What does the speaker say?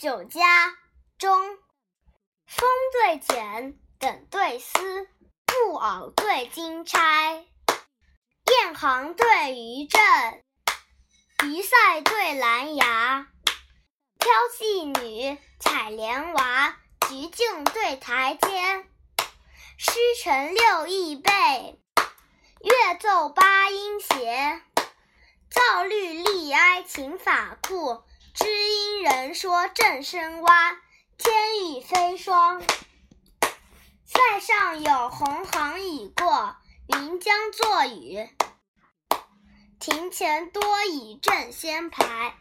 酒家中，风对卷，等对丝，布偶对金钗。雁行对鱼阵，鱼赛对兰芽。挑戏女，采莲娃，菊径对台阶。诗成六艺背，乐奏八音协。造律立哀琴法库。知音人说正声蛙，天雨飞霜。塞上有鸿行已过，云将作雨。庭前多已正仙牌。